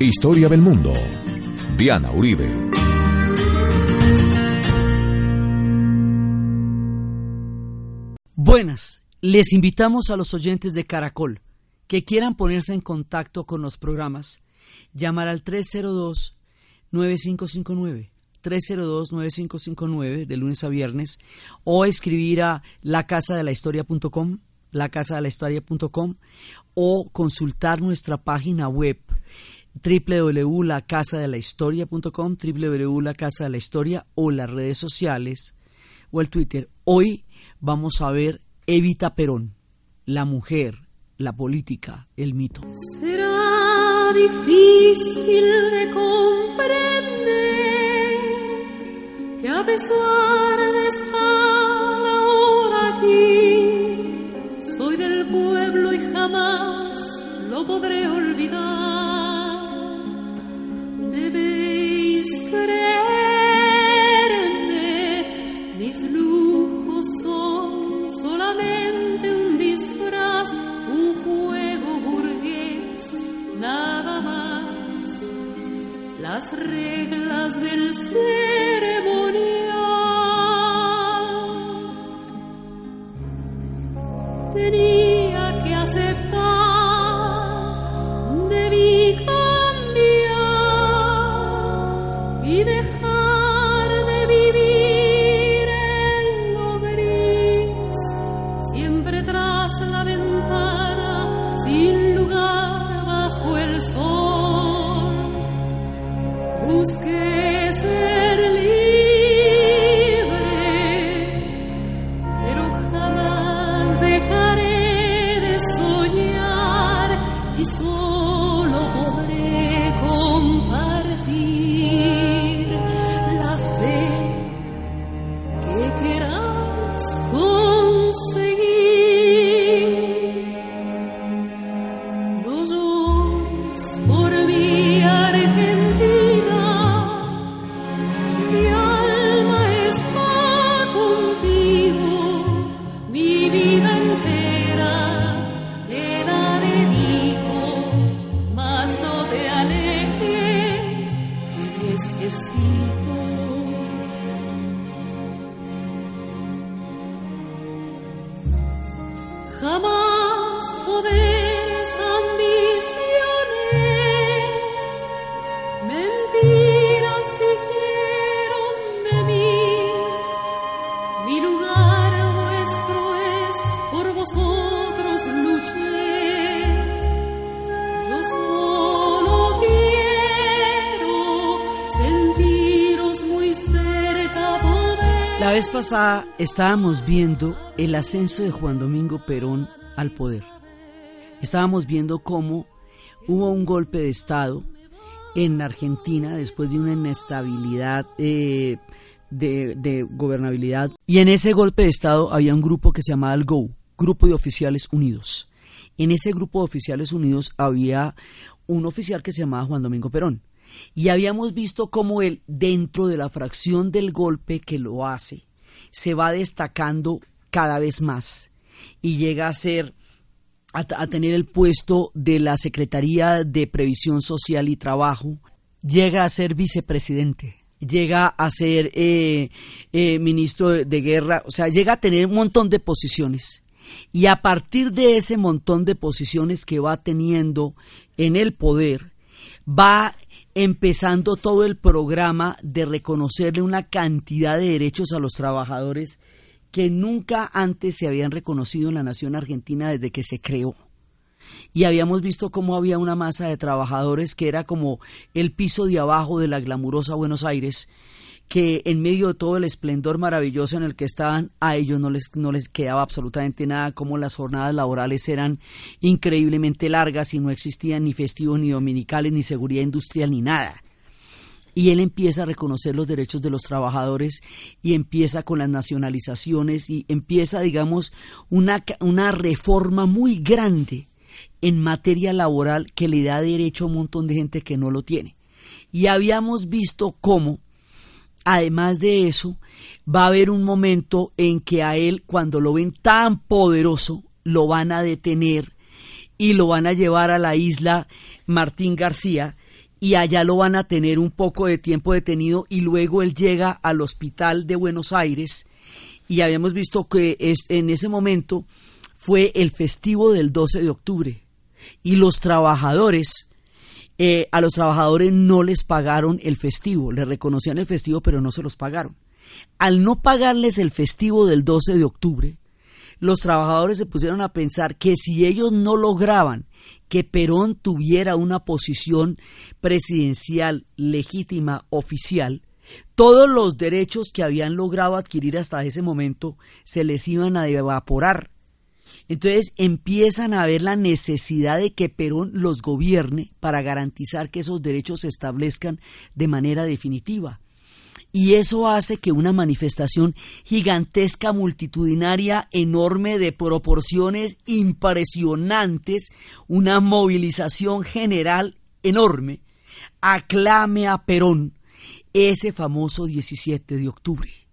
Historia del Mundo. Diana Uribe. Buenas, les invitamos a los oyentes de Caracol que quieran ponerse en contacto con los programas, llamar al 302-9559. 302-9559 de lunes a viernes o escribir a lacasadelahistoria.com lacasadelahistoria.com o consultar nuestra página web www.lacasadelahistoria.com, www.lacasadelahistoria o las redes sociales o el Twitter. Hoy vamos a ver Evita Perón, la mujer, la política, el mito. Será difícil de comprender que a pesar de estar ahora aquí, soy del pueblo y jamás lo podré olvidar debéis creerme, mis lujos son solamente un disfraz, un juego burgués, nada más. Las reglas del ceremonial tenía que aceptar, pasada estábamos viendo el ascenso de Juan Domingo Perón al poder. Estábamos viendo cómo hubo un golpe de Estado en Argentina después de una inestabilidad eh, de, de gobernabilidad. Y en ese golpe de Estado había un grupo que se llamaba el GO, Grupo de Oficiales Unidos. En ese grupo de oficiales unidos había un oficial que se llamaba Juan Domingo Perón. Y habíamos visto cómo él, dentro de la fracción del golpe que lo hace, se va destacando cada vez más y llega a ser a, tener el puesto de la Secretaría de Previsión Social y Trabajo, llega a ser vicepresidente, llega a ser eh, eh, ministro de, de guerra, o sea, llega a tener un montón de posiciones. Y a partir de ese montón de posiciones que va teniendo en el poder, va empezando todo el programa de reconocerle una cantidad de derechos a los trabajadores que nunca antes se habían reconocido en la nación argentina desde que se creó. Y habíamos visto cómo había una masa de trabajadores que era como el piso de abajo de la glamurosa Buenos Aires, que en medio de todo el esplendor maravilloso en el que estaban, a ellos no les, no les quedaba absolutamente nada, como las jornadas laborales eran increíblemente largas y no existían ni festivos, ni dominicales, ni seguridad industrial, ni nada. Y él empieza a reconocer los derechos de los trabajadores y empieza con las nacionalizaciones y empieza, digamos, una, una reforma muy grande en materia laboral que le da derecho a un montón de gente que no lo tiene. Y habíamos visto cómo además de eso, va a haber un momento en que a él, cuando lo ven tan poderoso, lo van a detener y lo van a llevar a la isla Martín García y allá lo van a tener un poco de tiempo detenido y luego él llega al hospital de Buenos Aires y habíamos visto que en ese momento fue el festivo del 12 de octubre y los trabajadores, eh, a los trabajadores no les pagaron el festivo, les reconocían el festivo pero no se los pagaron. Al no pagarles el festivo del 12 de octubre, los trabajadores se pusieron a pensar que si ellos no lograban que Perón tuviera una posición presidencial legítima, oficial, todos los derechos que habían logrado adquirir hasta ese momento se les iban a evaporar. Entonces empiezan a ver la necesidad de que Perón los gobierne para garantizar que esos derechos se establezcan de manera definitiva. Y eso hace que una manifestación gigantesca, multitudinaria, enorme, de proporciones impresionantes, una movilización general enorme, aclame a Perón ese famoso 17 de octubre.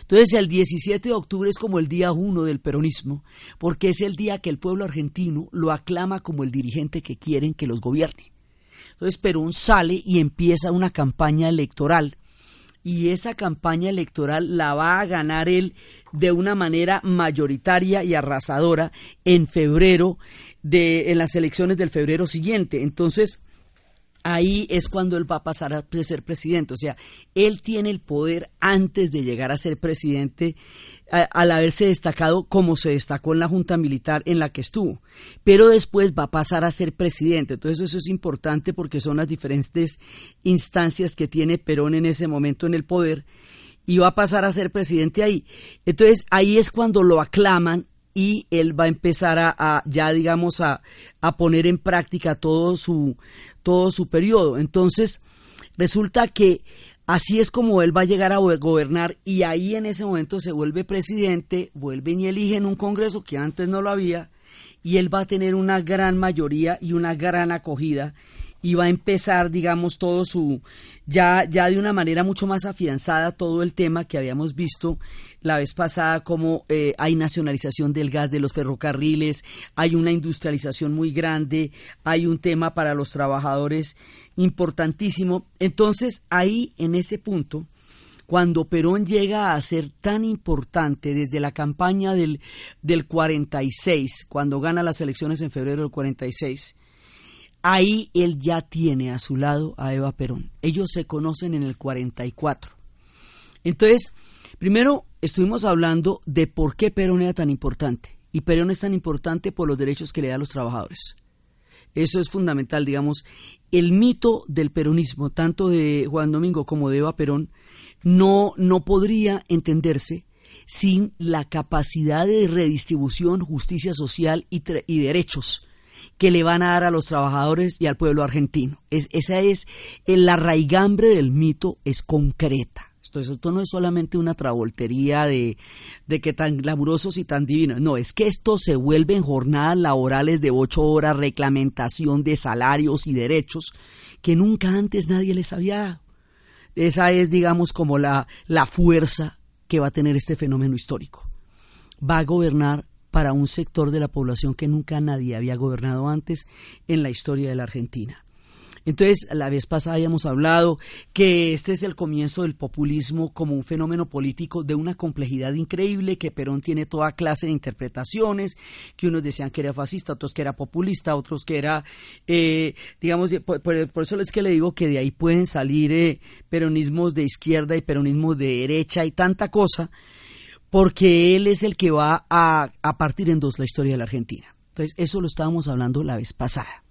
Entonces el 17 de octubre es como el día uno del peronismo, porque es el día que el pueblo argentino lo aclama como el dirigente que quieren que los gobierne. Entonces Perón sale y empieza una campaña electoral y esa campaña electoral la va a ganar él de una manera mayoritaria y arrasadora en febrero de en las elecciones del febrero siguiente. Entonces, ahí es cuando él va a pasar a ser presidente. O sea, él tiene el poder antes de llegar a ser presidente al haberse destacado como se destacó en la Junta Militar en la que estuvo. Pero después va a pasar a ser presidente. Entonces eso es importante porque son las diferentes instancias que tiene Perón en ese momento en el poder y va a pasar a ser presidente ahí. Entonces ahí es cuando lo aclaman y él va a empezar a, ya digamos a, a, poner en práctica todo su todo su periodo. Entonces, resulta que así es como él va a llegar a gobernar y ahí en ese momento se vuelve presidente, vuelven y eligen un Congreso que antes no lo había y él va a tener una gran mayoría y una gran acogida y va a empezar, digamos, todo su, ya, ya de una manera mucho más afianzada todo el tema que habíamos visto la vez pasada, como eh, hay nacionalización del gas de los ferrocarriles, hay una industrialización muy grande, hay un tema para los trabajadores importantísimo. Entonces, ahí, en ese punto, cuando Perón llega a ser tan importante desde la campaña del, del 46, cuando gana las elecciones en febrero del 46, ahí él ya tiene a su lado a Eva Perón. Ellos se conocen en el 44. Entonces, primero estuvimos hablando de por qué Perón era tan importante. Y Perón es tan importante por los derechos que le da a los trabajadores. Eso es fundamental, digamos. El mito del peronismo, tanto de Juan Domingo como de Eva Perón, no, no podría entenderse sin la capacidad de redistribución, justicia social y, y derechos que le van a dar a los trabajadores y al pueblo argentino. Es, esa es la raigambre del mito, es concreta. Esto, no es solamente una travoltería de, de que tan glamurosos y tan divinos. No, es que esto se vuelve en jornadas laborales de ocho horas, reglamentación de salarios y derechos que nunca antes nadie les había dado. Esa es, digamos, como la, la fuerza que va a tener este fenómeno histórico. Va a gobernar para un sector de la población que nunca nadie había gobernado antes en la historia de la Argentina. Entonces, la vez pasada habíamos hablado que este es el comienzo del populismo como un fenómeno político de una complejidad increíble, que Perón tiene toda clase de interpretaciones, que unos decían que era fascista, otros que era populista, otros que era, eh, digamos, por, eso es que le digo que de ahí pueden salir eh, peronismos de izquierda y peronismos de derecha y tanta cosa, porque él es el que va a, a partir en dos la historia de la Argentina. Entonces, eso lo estábamos hablando la vez pasada.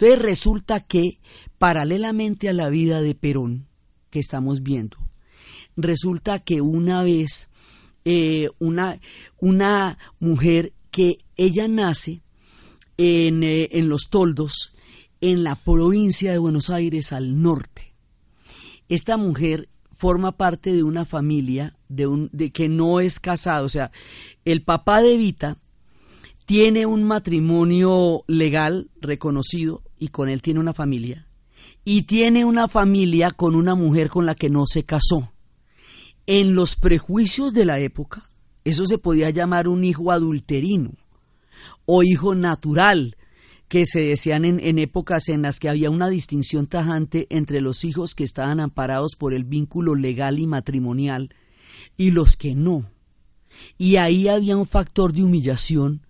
Entonces resulta que, paralelamente a la vida de Perón, que estamos viendo, resulta que una vez eh, una, una mujer que ella nace en, eh, en Los Toldos, en la provincia de Buenos Aires al norte. Esta mujer forma parte de una familia de, un, de que no es casado, o sea, el papá de Evita tiene un matrimonio legal reconocido y con él tiene una familia. Y tiene una familia con una mujer con la que no se casó. En los prejuicios de la época, eso se podía llamar un hijo adulterino o hijo natural, que se decían en, en, épocas en las que había una distinción tajante entre los hijos que estaban amparados por el vínculo legal y matrimonial y los que no. Y ahí había un factor de humillación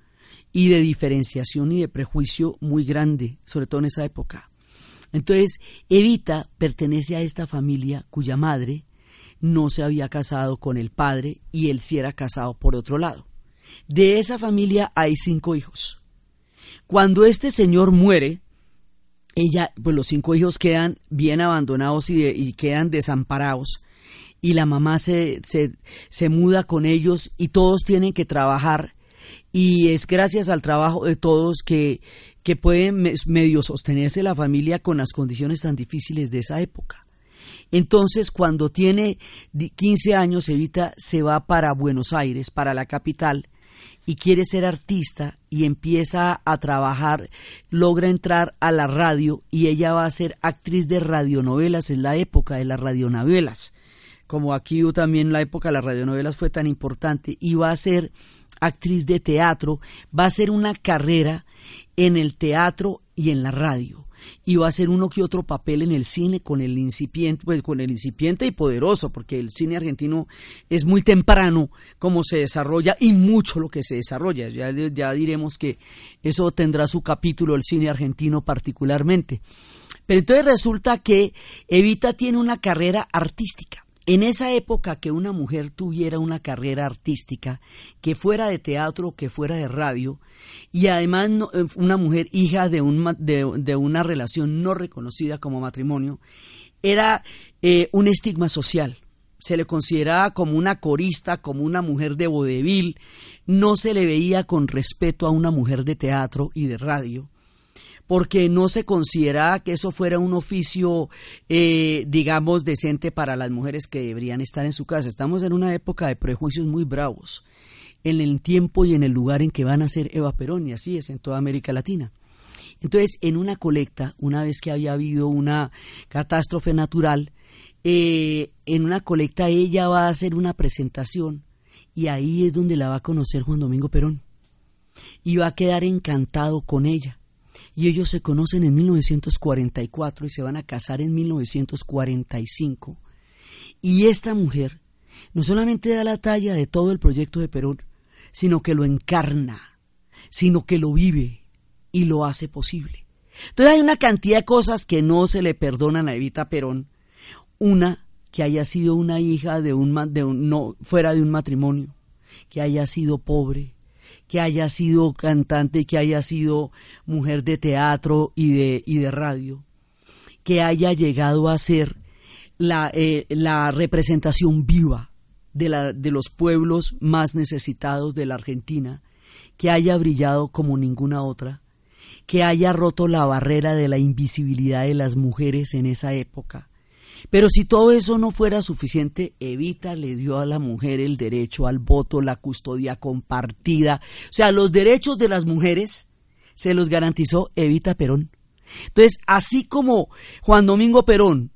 y de diferenciación y de prejuicio muy grande, sobre todo en esa época. Entonces, Evita pertenece a esta familia cuya madre no se había casado con el padre y él sí era casado por otro lado. De esa familia hay cinco hijos. Cuando este señor muere, ella, pues los cinco hijos quedan bien abandonados y, y quedan desamparados. Y la mamá se, se, se muda con ellos y todos tienen que trabajar. Y es gracias al trabajo de todos que, que puede medio sostenerse la familia con las condiciones tan difíciles de esa época. Entonces, cuando tiene 15 años, Evita se va para Buenos Aires, para la capital, y quiere ser artista y empieza a trabajar, logra entrar a la radio y ella va a ser actriz de radionovelas, es la época de las radionovelas. Como aquí también la época de las radionovelas fue tan importante, y va a ser actriz de teatro, va a ser una carrera en el teatro y en la radio y va a hacer uno que otro papel en el cine con el incipiente, pues con el incipiente y poderoso, porque el cine argentino es muy temprano como se desarrolla y mucho lo que se desarrolla. Ya, ya diremos que eso tendrá su capítulo el cine argentino particularmente. Pero entonces resulta que Evita tiene una carrera artística en esa época que una mujer tuviera una carrera artística, que fuera de teatro, que fuera de radio, y además eh, una mujer hija de, un, de, una relación no reconocida como matrimonio, era eh, un estigma social. Se le consideraba como una corista, como una mujer de vodevil, no se le veía con respeto a una mujer de teatro y de radio porque no se consideraba que eso fuera un oficio, eh, digamos, decente para las mujeres que deberían estar en su casa. Estamos en una época de prejuicios muy bravos, en el tiempo y en el lugar en que van a ser Eva Perón, y así es en toda América Latina. Entonces, en una colecta, una vez que había habido una catástrofe natural, eh, en una colecta ella va a hacer una presentación y ahí es donde la va a conocer Juan Domingo Perón y va a quedar encantado con ella y ellos se conocen en 1944 y se van a casar en 1945. Y esta mujer no solamente da la talla de todo el proyecto de Perón, sino que lo encarna, sino que lo vive y lo hace posible. Entonces hay una cantidad de cosas que no se le perdonan a Evita Perón. Una, que haya sido una hija de un, de fuera de un matrimonio, que haya sido pobre, que haya sido cantante, que haya sido mujer de teatro y de, y de radio, que haya llegado a ser la, eh, la representación viva de, la, de los pueblos más necesitados de la Argentina, que haya brillado como ninguna otra, que haya roto la barrera de la invisibilidad de las mujeres en esa época, pero si todo eso no fuera suficiente, Evita le dio a la mujer el derecho al voto, la custodia compartida. O sea, los derechos de las mujeres se los garantizó Evita Perón. Entonces, así como Juan Domingo Perón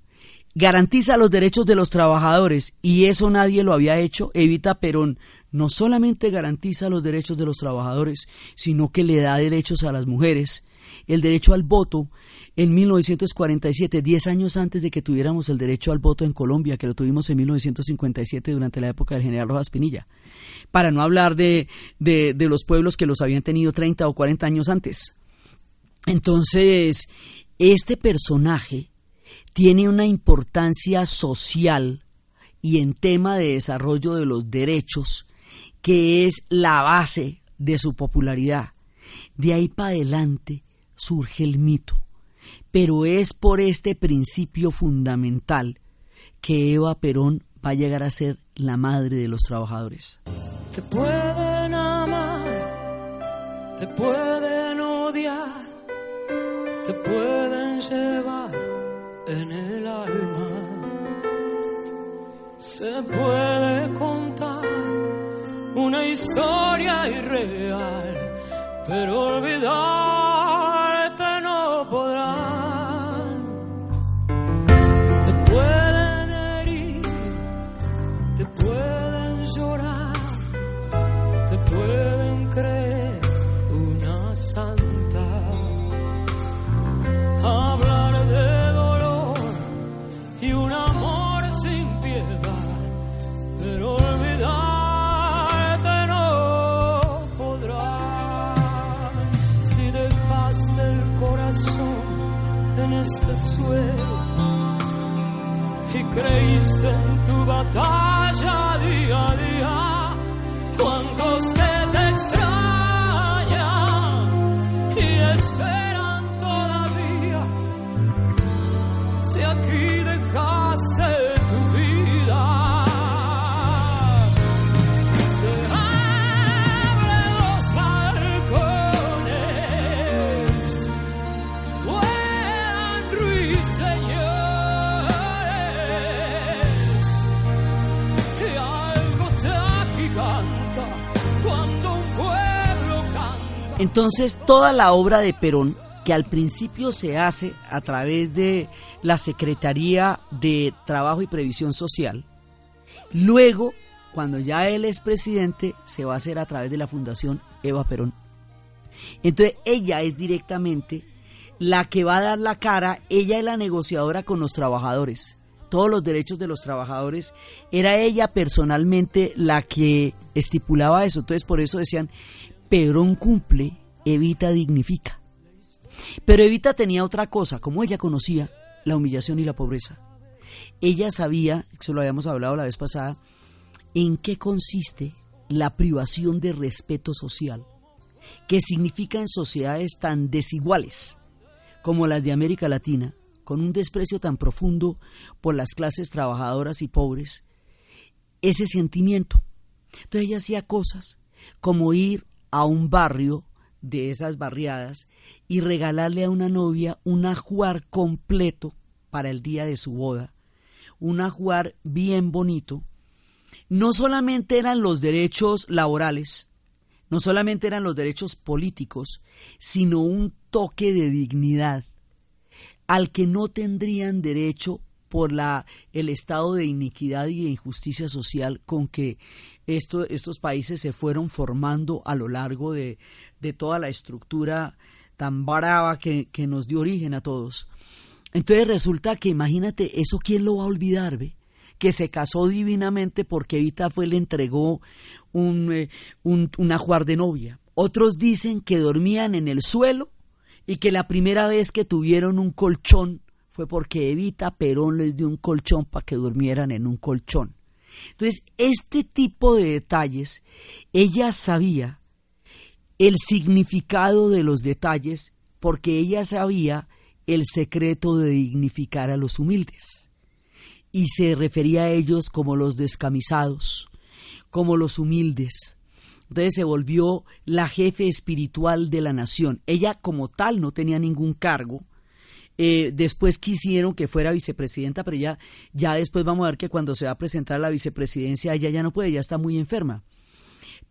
garantiza los derechos de los trabajadores y eso nadie lo había hecho, Evita Perón no solamente garantiza los derechos de los trabajadores, sino que le da derechos a las mujeres, el derecho al voto, en 1947, diez años antes de que tuviéramos el derecho al voto en Colombia, que lo tuvimos en 1957 durante la época del general Rojas Pinilla, para no hablar de, de, los pueblos que los habían tenido 30 o 40 años antes. Entonces, este personaje tiene una importancia social y en tema de desarrollo de los derechos, que es la base de su popularidad. De ahí para adelante surge el mito pero es por este principio fundamental que Eva Perón va a llegar a ser la madre de los trabajadores. Te pueden amar, te pueden odiar, te pueden llevar en el alma. Se puede contar una historia irreal, pero olvidarte creíste en tu batalla día a día. Entonces, toda la obra de Perón, que al principio se hace a través de la Secretaría de Trabajo y Previsión Social, luego, cuando ya él es presidente, se va a hacer a través de la Fundación Eva Perón. Entonces, ella es directamente la que va a dar la cara, ella es la negociadora con los trabajadores. Todos los derechos de los trabajadores, era ella personalmente la que estipulaba eso. Entonces, por eso decían, Perón cumple, Evita dignifica. Pero Evita tenía otra cosa, como ella conocía la humillación y la pobreza. Ella sabía, eso lo habíamos hablado la vez pasada, en qué consiste la privación de respeto social, que significa en sociedades tan desiguales como las de América Latina, con un desprecio tan profundo por las clases trabajadoras y pobres, ese sentimiento. Entonces ella hacía cosas como ir a un barrio de esas barriadas y regalarle a una novia un ajuar completo para el día de su boda, un ajuar bien bonito, no solamente eran los derechos laborales, no solamente eran los derechos políticos, sino un toque de dignidad al que no tendrían derecho por la, el estado de iniquidad y de injusticia social con que estos países se fueron formando a lo largo de, toda la estructura tan brava que, nos dio origen a todos. Entonces resulta que imagínate, eso quién lo va a olvidar, ¿ve? que se casó divinamente porque Evita fue le entregó un, eh, un, una de novia. Otros dicen que dormían en el suelo y que la primera vez que tuvieron un colchón fue porque Evita Perón les dio un colchón para que durmieran en un colchón. Entonces, este tipo de detalles, ella sabía el significado de los detalles porque ella sabía el secreto de dignificar a los humildes. Y se refería a ellos como los descamisados, como los humildes. Entonces se volvió la jefe espiritual de la nación. Ella como tal no tenía ningún cargo, eh, después quisieron que fuera vicepresidenta, pero ya, ya después vamos a ver que cuando se va a presentar la vicepresidencia ella ya no puede, ya está muy enferma.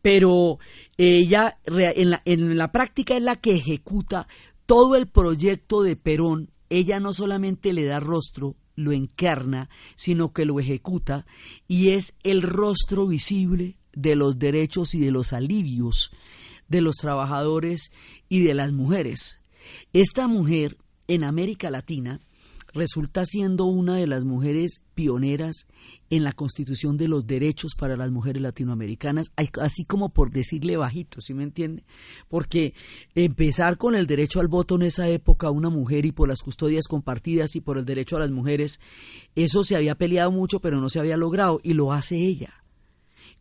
Pero ella en la, en la práctica es la que ejecuta todo el proyecto de Perón. Ella no solamente le da rostro, lo encarna, sino que lo ejecuta y es el rostro visible de los derechos y de los alivios de los trabajadores y de las mujeres. Esta mujer en América Latina resulta siendo una de las mujeres pioneras en la constitución de los derechos para las mujeres latinoamericanas, así como por decirle bajito, ¿sí me entiende? Porque empezar con el derecho al voto en esa época una mujer y por las custodias compartidas y por el derecho a las mujeres, eso se había peleado mucho, pero no se había logrado y lo hace ella.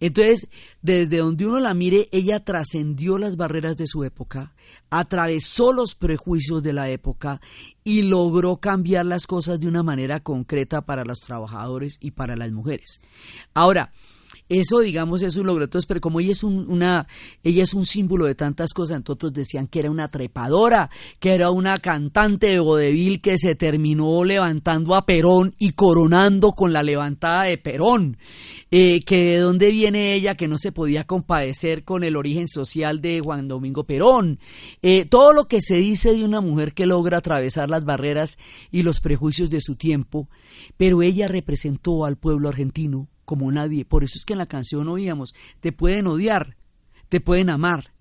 Entonces, desde donde uno la mire, ella trascendió las barreras de su época, atravesó los prejuicios de la época y logró cambiar las cosas de una manera concreta para los trabajadores y para las mujeres. Ahora, eso, digamos, es un logro. Entonces, pero como ella es un, una, ella es un símbolo de tantas cosas, entonces decían que era una trepadora, que era una cantante de vodevil que se terminó levantando a Perón y coronando con la levantada de Perón. Eh, que de dónde viene ella, que no se podía compadecer con el origen social de Juan Domingo Perón. Eh, todo lo que se dice de una mujer que logra atravesar las barreras y los prejuicios de su tiempo, pero ella representó al pueblo argentino como nadie. Por eso es que en la canción oíamos, te pueden odiar, te pueden amar,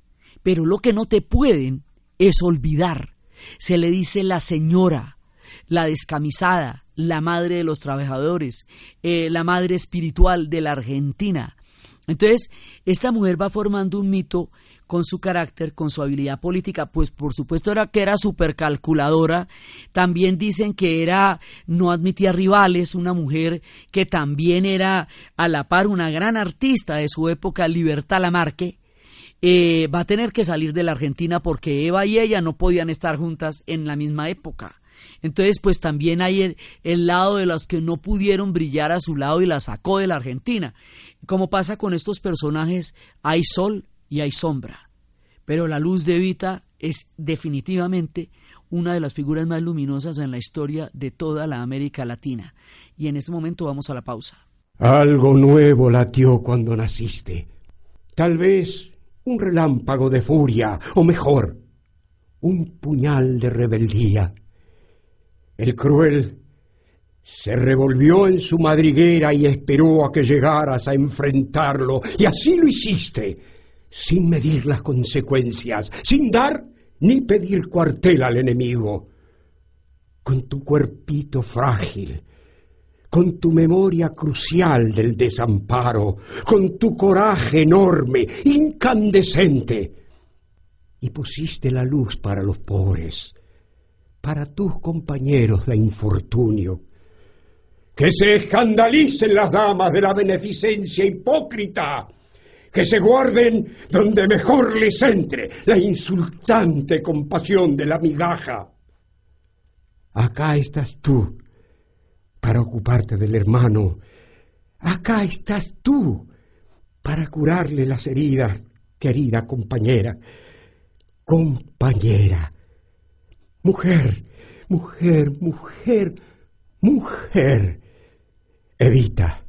pero lo que no te pueden es olvidar. Se le dice la señora, la descamisada, la madre de los trabajadores, eh, la madre espiritual de la Argentina. Entonces, esta mujer va formando un mito con su carácter, con su habilidad política, pues por supuesto era que era súper calculadora. También dicen que era, no admitía rivales, una mujer que también era a la par una gran artista de su época, Libertad Lamarque. Eh, va a tener que salir de la Argentina porque Eva y ella no podían estar juntas en la misma época. Entonces, pues también hay el, lado de los que no pudieron brillar a su lado y la sacó de la Argentina. Como pasa con estos personajes, hay sol y hay sombra. Pero la luz de Evita es definitivamente una de las figuras más luminosas en la historia de toda la América Latina. Y en este momento vamos a la pausa. Algo nuevo latió cuando naciste. Tal vez un relámpago de furia, o mejor, un puñal de rebeldía. El cruel se revolvió en su madriguera y esperó a que llegaras a enfrentarlo, y así lo hiciste, sin medir las consecuencias, sin dar ni pedir cuartel al enemigo. Con tu cuerpito frágil, con tu memoria crucial del desamparo, con tu coraje enorme, incandescente, y pusiste la luz para los pobres, para tus compañeros de infortunio. Que se escandalicen las damas de la beneficencia hipócrita, que se guarden donde mejor les entre la insultante compasión de la migaja. Acá estás tú para ocuparte del hermano. Acá estás tú para curarle las heridas, querida compañera. Compañera Mujer, mujer, mujer, mujer. Evita.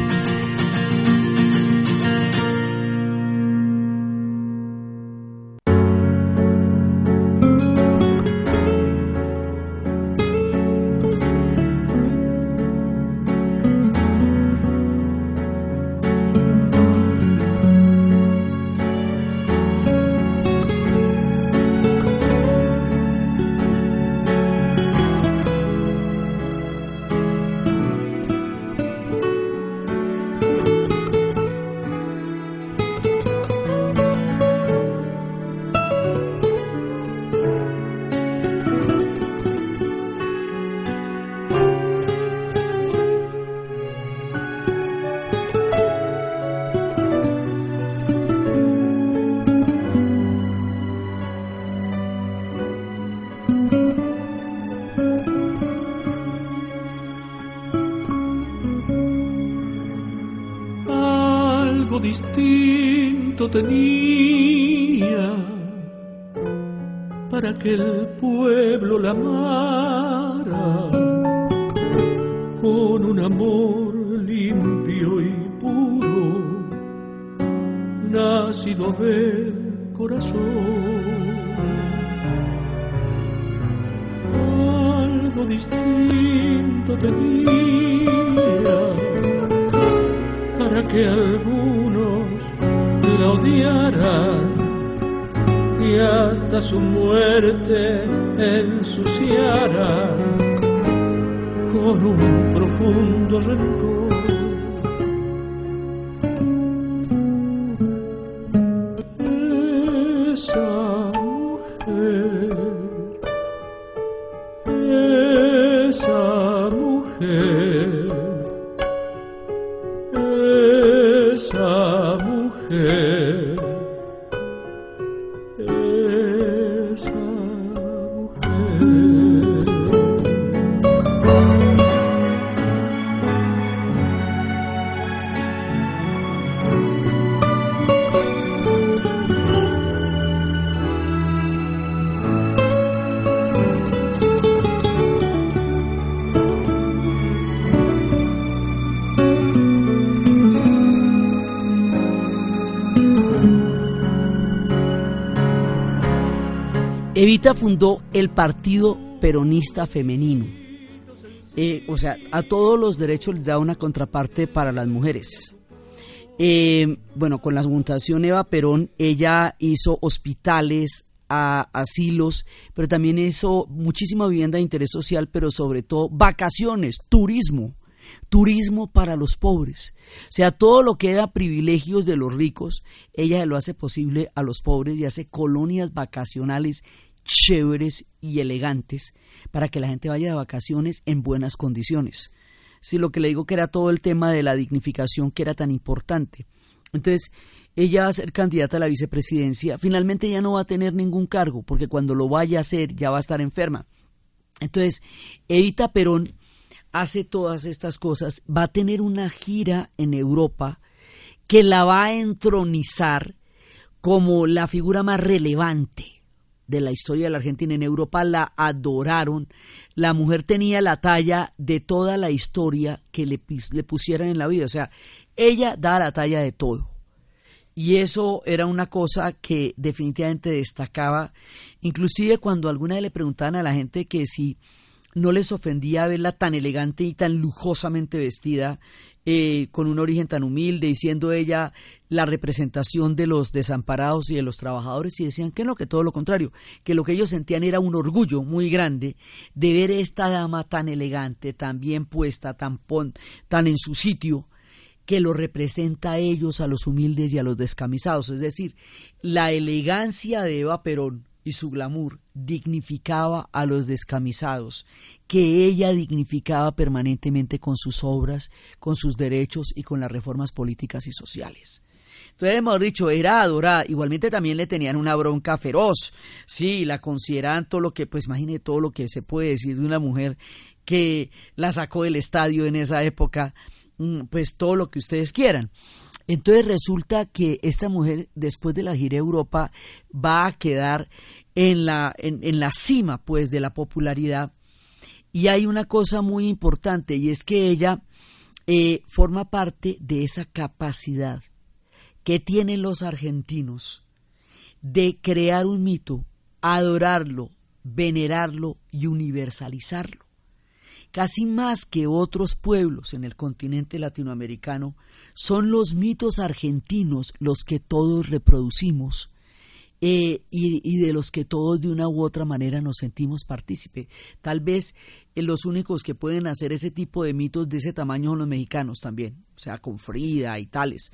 Tenía para que el pueblo la amara con un amor limpio y puro, nacido del corazón. que Fundó el Partido Peronista Femenino. Eh, o sea, a todos los derechos les da una contraparte para las mujeres. Eh, bueno, con la Fundación Eva Perón, ella hizo hospitales, asilos, pero también hizo muchísima vivienda de interés social, pero sobre todo vacaciones, turismo. turismo para los pobres. O sea, todo lo que era privilegios de los ricos, ella lo hace posible a los pobres y hace colonias vacacionales chéveres y elegantes para que la gente vaya de vacaciones en buenas condiciones. Si lo que le digo que era todo el tema de la dignificación que era tan importante. Entonces, ella va a ser candidata a la vicepresidencia. Finalmente ya no va a tener ningún cargo, porque cuando lo vaya a hacer ya va a estar enferma. Entonces, Evita Perón hace todas estas cosas, va a tener una gira en Europa que la va a entronizar como la figura más relevante de la historia de la Argentina. En Europa la adoraron. La mujer tenía la talla de toda la historia que le, le pusieran en la vida. O sea, ella da la talla de todo. Y eso era una cosa que definitivamente destacaba, inclusive cuando alguna vez le preguntaban a la gente que si no les ofendía verla tan elegante y tan lujosamente vestida, eh, con un origen tan humilde, diciendo ella la representación de los desamparados y de los trabajadores, y decían que no, que todo lo contrario, que lo que ellos sentían era un orgullo muy grande de ver esta dama tan elegante, tan bien puesta, tan, tan en su sitio, que lo representa a ellos, a los humildes y a los descamisados. Es decir, la elegancia de Eva Perón y su glamour dignificaba a los descamisados, que ella dignificaba permanentemente con sus obras, con sus derechos y con las reformas políticas y sociales. Entonces, hemos dicho, era adorada. Igualmente también le tenían una bronca feroz. Sí, la consideraban todo lo que, pues imagine todo lo que se puede decir de una mujer que la sacó del estadio en esa época, mm, pues todo lo que ustedes quieran. Entonces resulta que esta mujer, después de la gira Europa, va a quedar en la, en, la cima, pues, de la popularidad. Y hay una cosa muy importante, y es que ella eh, forma parte de esa capacidad que tienen los argentinos de crear un mito, adorarlo, venerarlo y universalizarlo casi más que otros pueblos en el continente latinoamericano, son los mitos argentinos los que todos reproducimos eh, y, de los que todos de una u otra manera nos sentimos partícipe. Tal vez los únicos que pueden hacer ese tipo de mitos de ese tamaño son los mexicanos también, o sea, con Frida y tales.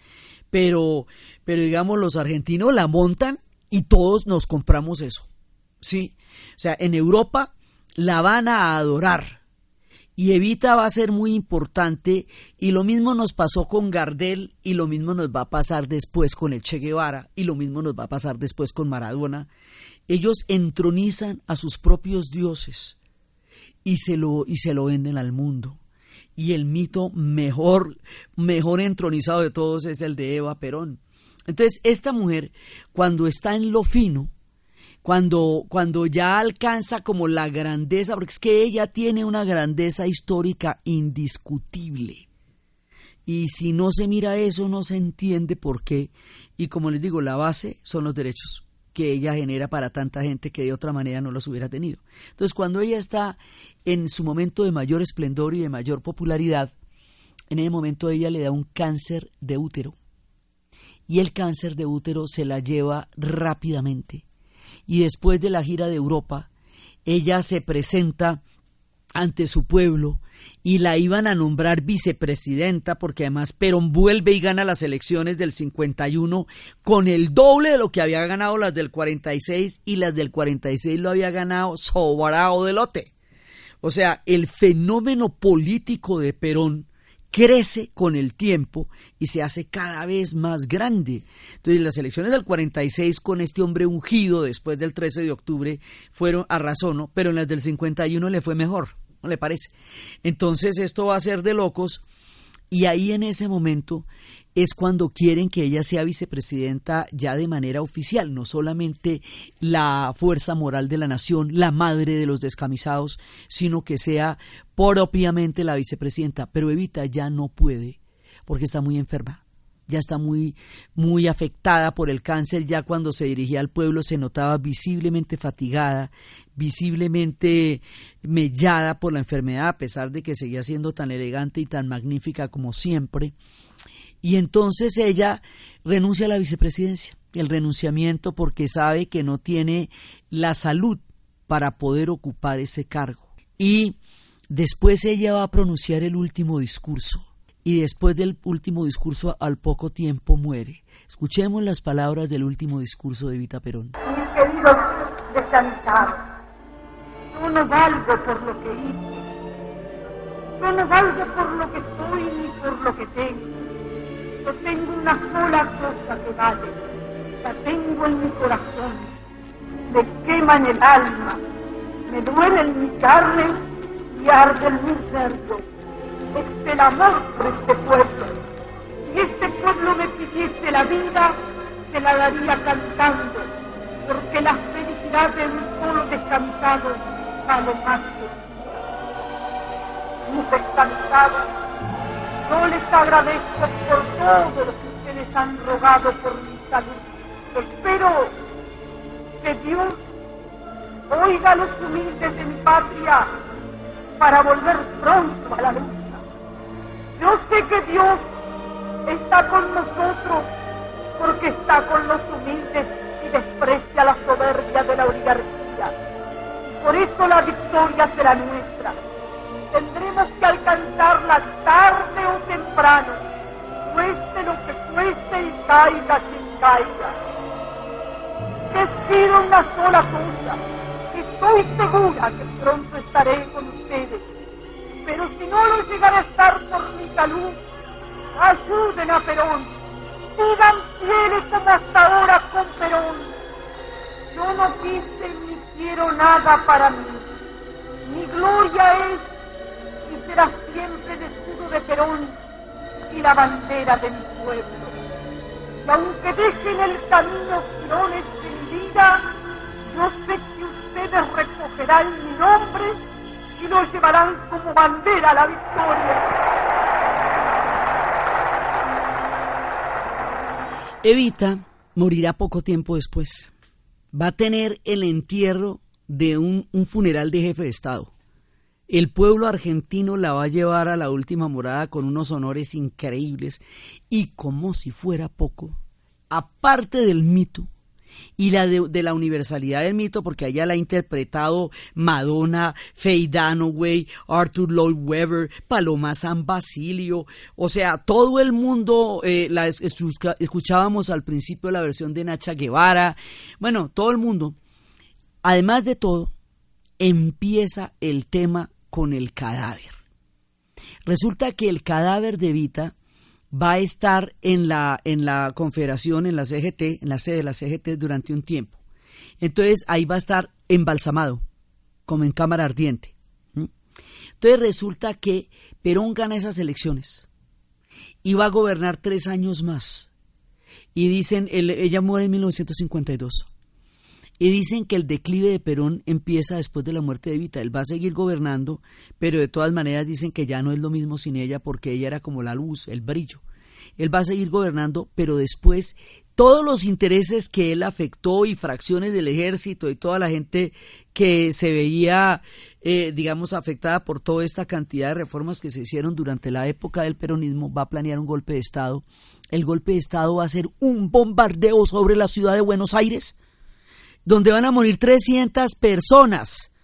Pero, pero digamos, los argentinos la montan y todos nos compramos eso. ¿Sí? O sea, en Europa la van a adorar y Evita va a ser muy importante y lo mismo nos pasó con Gardel y lo mismo nos va a pasar después con el Che Guevara y lo mismo nos va a pasar después con Maradona. Ellos entronizan a sus propios dioses y se lo, y se lo venden al mundo. Y el mito mejor, mejor entronizado de todos es el de Eva Perón. Entonces, esta mujer, cuando está en lo fino, cuando, cuando ya alcanza como la grandeza, porque es que ella tiene una grandeza histórica indiscutible. Y si no se mira eso, no se entiende por qué. Y como les digo, la base son los derechos que ella genera para tanta gente que de otra manera no los hubiera tenido. Entonces, cuando ella está en su momento de mayor esplendor y de mayor popularidad, en ese momento ella le da un cáncer de útero. Y el cáncer de útero se la lleva rápidamente y después de la gira de Europa, ella se presenta ante su pueblo y la iban a nombrar vicepresidenta porque además Perón vuelve y gana las elecciones del 51 con el doble de lo que había ganado las del 46 y las del 46 lo había ganado sobrado de lote. O sea, el fenómeno político de Perón crece con el tiempo y se hace cada vez más grande. Entonces, las elecciones del 46 con este hombre ungido después del 13 de octubre fueron a razón, pero en las del 51 le fue mejor, ¿no le parece? Entonces, esto va a ser de locos y ahí en ese momento es cuando quieren que ella sea vicepresidenta ya de manera oficial, no solamente la fuerza moral de la nación, la madre de los descamisados, sino que sea propiamente la vicepresidenta. Pero Evita ya no puede porque está muy enferma ya está muy, muy afectada por el cáncer, ya cuando se dirigía al pueblo se notaba visiblemente fatigada, visiblemente mellada por la enfermedad, a pesar de que seguía siendo tan elegante y tan magnífica como siempre. Y entonces ella renuncia a la vicepresidencia, el renunciamiento porque sabe que no tiene la salud para poder ocupar ese cargo. Y Después ella va a pronunciar el último discurso y después del último discurso al poco tiempo muere. Escuchemos las palabras del último discurso de Evita Perón. Mis queridos yo no valgo por lo que hice, yo no valgo por lo que soy ni por lo que tengo. Yo tengo una sola cosa que vale, la tengo en mi corazón, me quema en el alma, me duele en mi carne y arde en mi cerdo. Es el amor por este pueblo. Si este pueblo me pidiese la vida, se la daría cantando, porque la felicidad de un solo descansado mis descansados. Yo les agradezco por todo lo que ustedes han rogado por mi salud. Espero que Dios oiga a los humildes de mi patria para volver pronto a la lucha. Yo sé que Dios está con nosotros porque está con los humildes y desprecia la soberbia de la oligarquía. Por eso la victoria será nuestra. Tendremos que alcanzarla tarde o temprano, cueste lo que cueste y caiga quien caiga. Les pido una sola cosa, estoy segura que pronto estaré con ustedes. Pero si no lo llegaré a estar por mi salud, ayuden a Perón, sigan fieles como hasta ahora con Perón. Yo no quise ni quiero nada para mí. Mi gloria es y será siempre el escudo de Perón y la bandera de mi pueblo. Y aunque dejen el camino girones de mi vida, yo sé que ustedes recogerán mi nombre y lo llevarán como bandera a la victoria. Evita morirá poco tiempo después. Va a tener el entierro de un, un, funeral de jefe de Estado. El pueblo argentino la va a llevar a la última morada con unos honores increíbles y como si fuera poco, aparte del mito y la de, la universalidad del mito, porque allá la ha interpretado Madonna, Faye Dunaway, Arthur Lloyd Webber, Paloma San Basilio, o sea, todo el mundo eh, la escuchábamos al principio la versión de Nacha Guevara, bueno, todo el mundo. Además de todo, empieza el tema con el cadáver. Resulta que el cadáver de Vita va a estar en la, en la confederación, en la CGT, en la sede de la CGT durante un tiempo. Entonces ahí va a estar embalsamado, como en cámara ardiente. Entonces resulta que Perón gana esas elecciones y va a gobernar tres años más. Y dicen, ella muere en 1952. Y dicen que el declive de Perón empieza después de la muerte de Evita. Él va a seguir gobernando, pero de todas maneras dicen que ya no es lo mismo sin ella porque ella era como la luz, el brillo. Él va a seguir gobernando, pero después todos los intereses que él afectó y fracciones del ejército y toda la gente que se veía, eh, digamos, afectada por toda esta cantidad de reformas que se hicieron durante la época del peronismo, va a planear un golpe de Estado. El golpe de Estado va a ser un bombardeo sobre la ciudad de Buenos Aires donde van a morir 300 personas.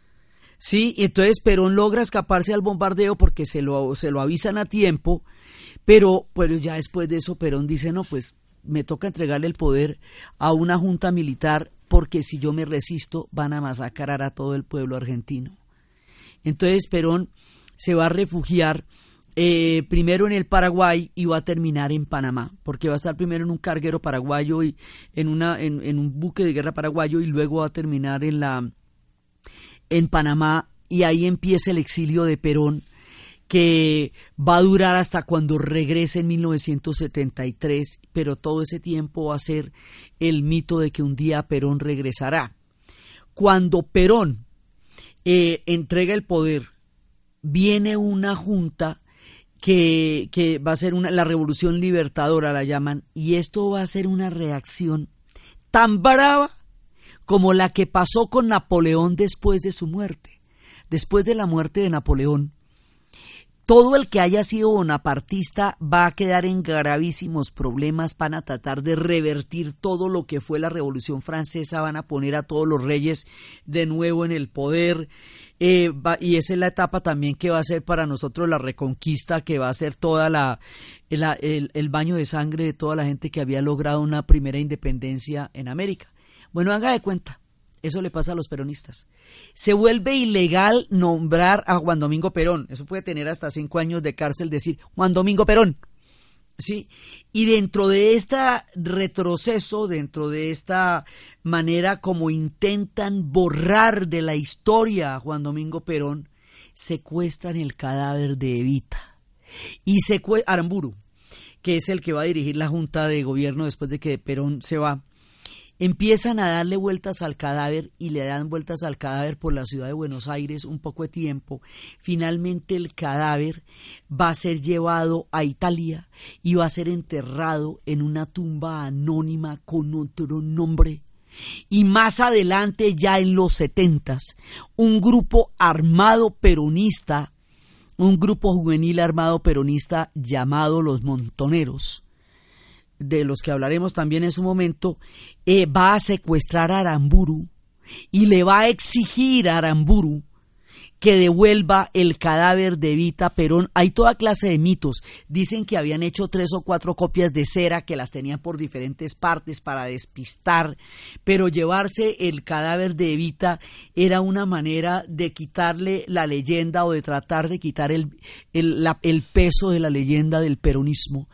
Sí, y entonces Perón logra escaparse al bombardeo porque se lo, se lo avisan a tiempo, pero, pero ya después de eso Perón dice, no, pues me toca entregarle el poder a una junta militar porque si yo me resisto van a masacrar a todo el pueblo argentino. Entonces Perón se va a refugiar eh, primero en el Paraguay y va a terminar en Panamá, porque va a estar primero en un carguero paraguayo y en, una, en, un buque de guerra paraguayo y luego va a terminar en, la, en Panamá y ahí empieza el exilio de Perón que va a durar hasta cuando regrese en 1973, pero todo ese tiempo va a ser el mito de que un día Perón regresará. Cuando Perón eh, entrega el poder, viene una junta que, va a ser una, la revolución libertadora, la llaman, y esto va a ser una reacción tan brava como la que pasó con Napoleón después de su muerte. Después de la muerte de Napoleón, todo el que haya sido bonapartista va a quedar en gravísimos problemas, van a tratar de revertir todo lo que fue la Revolución Francesa, van a poner a todos los reyes de nuevo en el poder, eh, y esa es la etapa también que va a ser para nosotros la reconquista, que va a ser toda la, el, el baño de sangre de toda la gente que había logrado una primera independencia en América. Bueno, haga de cuenta, eso le pasa a los peronistas. Se vuelve ilegal nombrar a Juan Domingo Perón. Eso puede tener hasta cinco años de cárcel decir Juan Domingo Perón. ¿Sí? Y dentro de este retroceso, dentro de esta manera como intentan borrar de la historia a Juan Domingo Perón, secuestran el cadáver de Evita. Y Aramburu, que es el que va a dirigir la Junta de Gobierno después de que Perón se va Empiezan a darle vueltas al cadáver y le dan vueltas al cadáver por la ciudad de Buenos Aires un poco de tiempo. Finalmente el cadáver va a ser llevado a Italia y va a ser enterrado en una tumba anónima con otro nombre. Y más adelante, ya en los setentas, un grupo armado peronista, un grupo juvenil armado peronista llamado los Montoneros, de los que hablaremos también en su momento, eh, va a secuestrar a Aramburu y le va a exigir a Aramburu que devuelva el cadáver de Evita Perón. Hay toda clase de mitos. Dicen que habían hecho tres o cuatro copias de cera que las tenían por diferentes partes para despistar, pero llevarse el cadáver de Evita era una manera de quitarle la leyenda o de tratar de quitar el, el peso de la leyenda del peronismo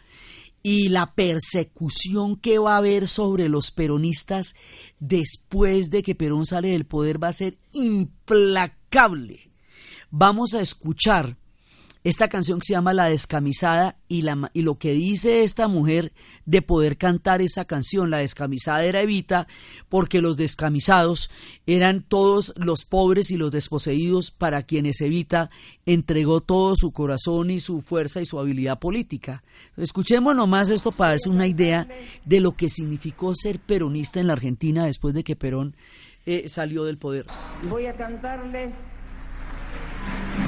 y la persecución que va a haber sobre los peronistas después de que Perón sale del poder va a ser implacable. Vamos a escuchar esta canción que se llama La Descamisada y, la, y lo que dice esta mujer de poder cantar esa canción, La Descamisada era Evita, porque los descamisados eran todos los pobres y los desposeídos para quienes Evita entregó todo su corazón y su fuerza y su habilidad política. Escuchemos nomás esto para darse una idea de lo que significó ser peronista en la Argentina después de que Perón eh, salió del poder. Voy a cantarles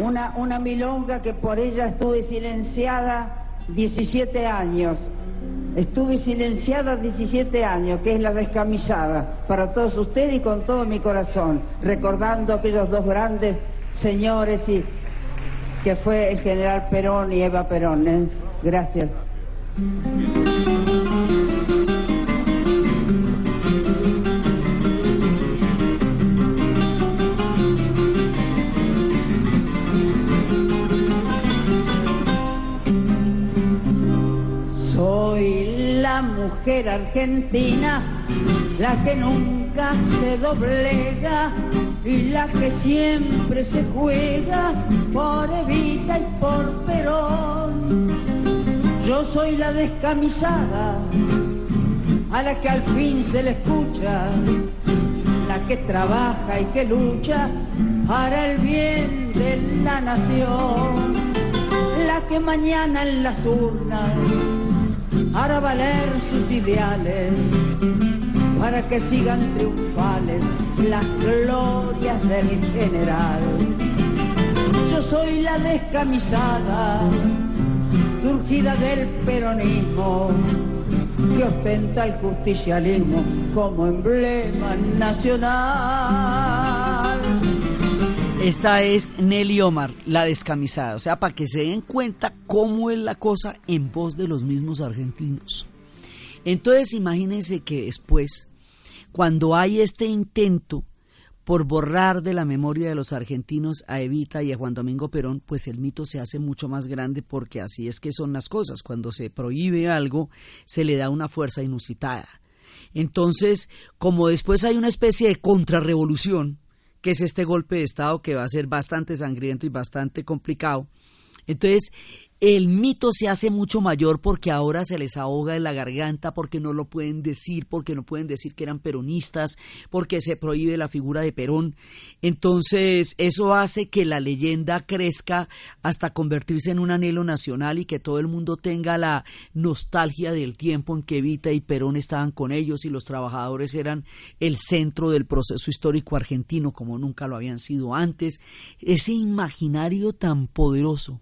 una, una milonga que por ella estuve silenciada 17 años. Estuve silenciada 17 años, que es la descamisada, para todos ustedes y con todo mi corazón, recordando aquellos dos grandes señores y que fue el general Perón y Eva Perón. ¿eh? Gracias. Mujer argentina, la que nunca se doblega y la que siempre se juega por Evita y por Perón. Yo soy la descamisada, a la que al fin se le escucha, la que trabaja y que lucha para el bien de la nación, la que mañana en las urnas hará valer sus ideales para que sigan triunfales las glorias del general. Yo soy la descamisada, surgida del peronismo, que ostenta el justicialismo como emblema nacional. Esta es Nelly Omar, la descamisada. O sea, para que se den cuenta cómo es la cosa en voz de los mismos argentinos. Entonces, imagínense que después, cuando hay este intento por borrar de la memoria de los argentinos a Evita y a Juan Domingo Perón, pues el mito se hace mucho más grande porque así es que son las cosas. Cuando se prohíbe algo, se le da una fuerza inusitada. Entonces, como después hay una especie de contrarrevolución, que es este golpe de Estado que va a ser bastante sangriento y bastante complicado. Entonces, el mito se hace mucho mayor porque ahora se les ahoga en la garganta, porque no lo pueden decir, porque no pueden decir que eran peronistas, porque se prohíbe la figura de Perón. Entonces, eso hace que la leyenda crezca hasta convertirse en un anhelo nacional y que todo el mundo tenga la nostalgia del tiempo en que Evita y Perón estaban con ellos y los trabajadores eran el centro del proceso histórico argentino como nunca lo habían sido antes. Ese imaginario tan poderoso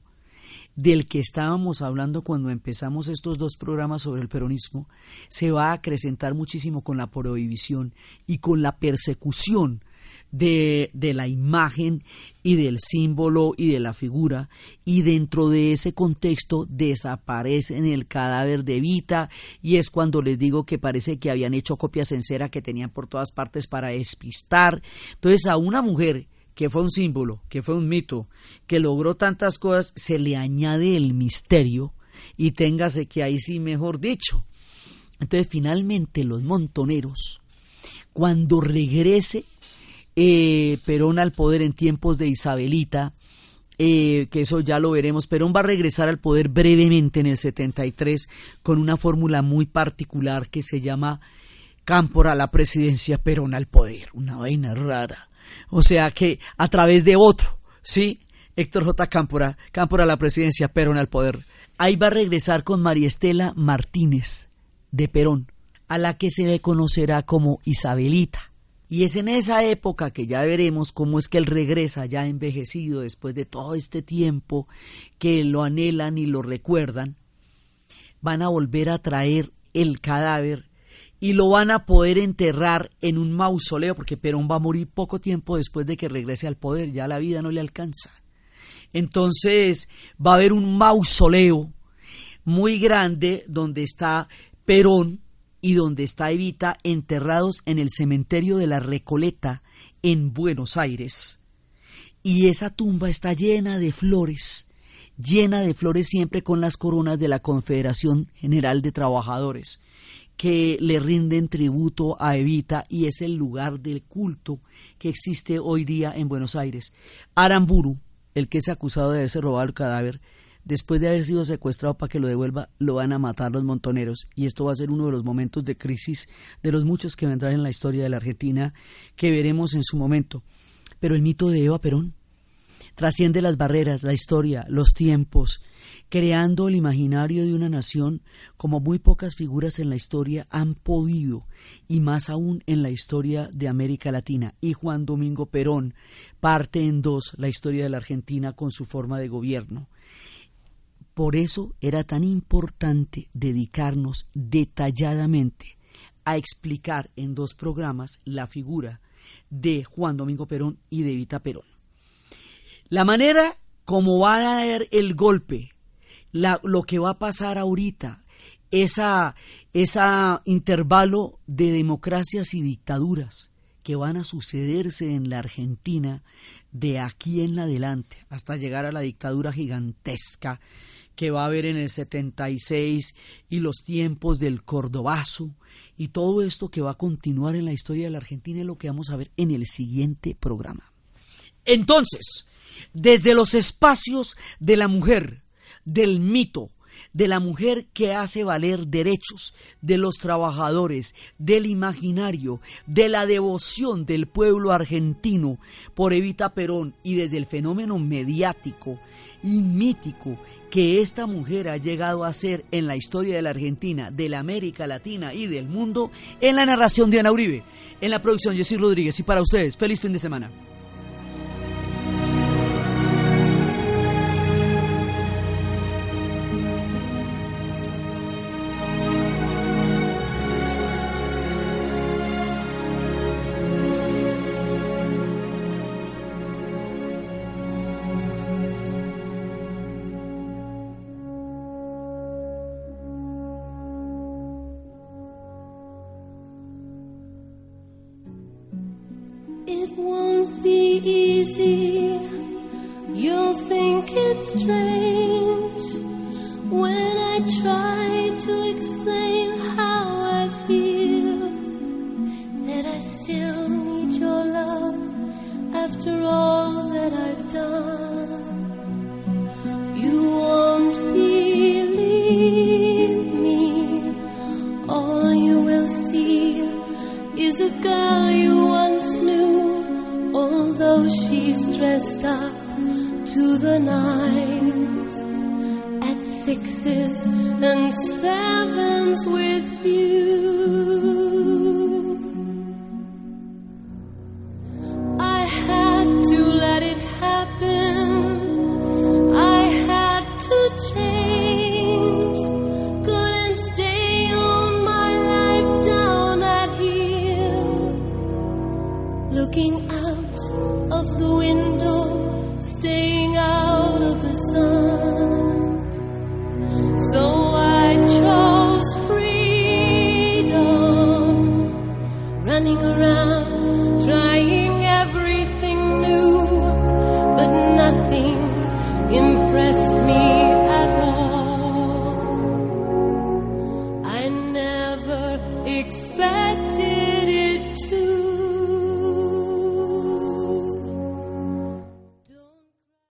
del que estábamos hablando cuando empezamos estos dos programas sobre el peronismo se va a acrecentar muchísimo con la prohibición y con la persecución de, de, la imagen y del símbolo y de la figura y dentro de ese contexto desaparece en el cadáver de Vita y es cuando les digo que parece que habían hecho copias en cera que tenían por todas partes para despistar. Entonces a una mujer que fue un símbolo, que fue un mito, que logró tantas cosas, se le añade el misterio y téngase que ahí sí, mejor dicho. Entonces, finalmente, los montoneros, cuando regrese eh, Perón al poder en tiempos de Isabelita, eh, que eso ya lo veremos, Perón va a regresar al poder brevemente en el 73 con una fórmula muy particular que se llama Cámpora a la presidencia, Perón al poder, una vaina rara o sea que a través de otro, ¿sí? Héctor J. Cámpora, Cámpora a la presidencia, Perón al poder. Ahí va a regresar con María Estela Martínez de Perón, a la que se le conocerá como Isabelita. Y es en esa época que ya veremos cómo es que él regresa ya envejecido después de todo este tiempo que lo anhelan y lo recuerdan. Van a volver a traer el cadáver y lo van a poder enterrar en un mausoleo, porque Perón va a morir poco tiempo después de que regrese al poder, ya la vida no le alcanza. Entonces va a haber un mausoleo muy grande donde está Perón y donde está Evita enterrados en el cementerio de la Recoleta en Buenos Aires. Y esa tumba está llena de flores, llena de flores siempre con las coronas de la Confederación General de Trabajadores que le rinden tributo a Evita y es el lugar del culto que existe hoy día en Buenos Aires. Aramburu, el que es acusado de haberse robado el cadáver, después de haber sido secuestrado para que lo devuelva, lo van a matar los montoneros y esto va a ser uno de los momentos de crisis de los muchos que vendrán en la historia de la Argentina que veremos en su momento. Pero el mito de Eva Perón trasciende las barreras, la historia, los tiempos, creando el imaginario de una nación como muy pocas figuras en la historia han podido, y más aún en la historia de América Latina. Y Juan Domingo Perón parte en dos la historia de la Argentina con su forma de gobierno. Por eso era tan importante dedicarnos detalladamente a explicar en dos programas la figura de Juan Domingo Perón y de Evita Perón. La manera como va a dar el golpe lo que va a pasar ahorita, esa, esa intervalo de democracias y dictaduras que van a sucederse en la Argentina de aquí en adelante, hasta llegar a la dictadura gigantesca que va a haber en el 76 y los tiempos del Cordobazo y todo esto que va a continuar en la historia de la Argentina es lo que vamos a ver en el siguiente programa. Entonces, desde los espacios de la mujer, del mito de la mujer que hace valer derechos de los trabajadores, del imaginario, de la devoción del pueblo argentino por Evita Perón y desde el fenómeno mediático y mítico que esta mujer ha llegado a ser en la historia de la Argentina, de la América Latina y del mundo, en la narración de Ana Uribe, en la producción Jessy Rodríguez y para ustedes, feliz fin de semana. to explain.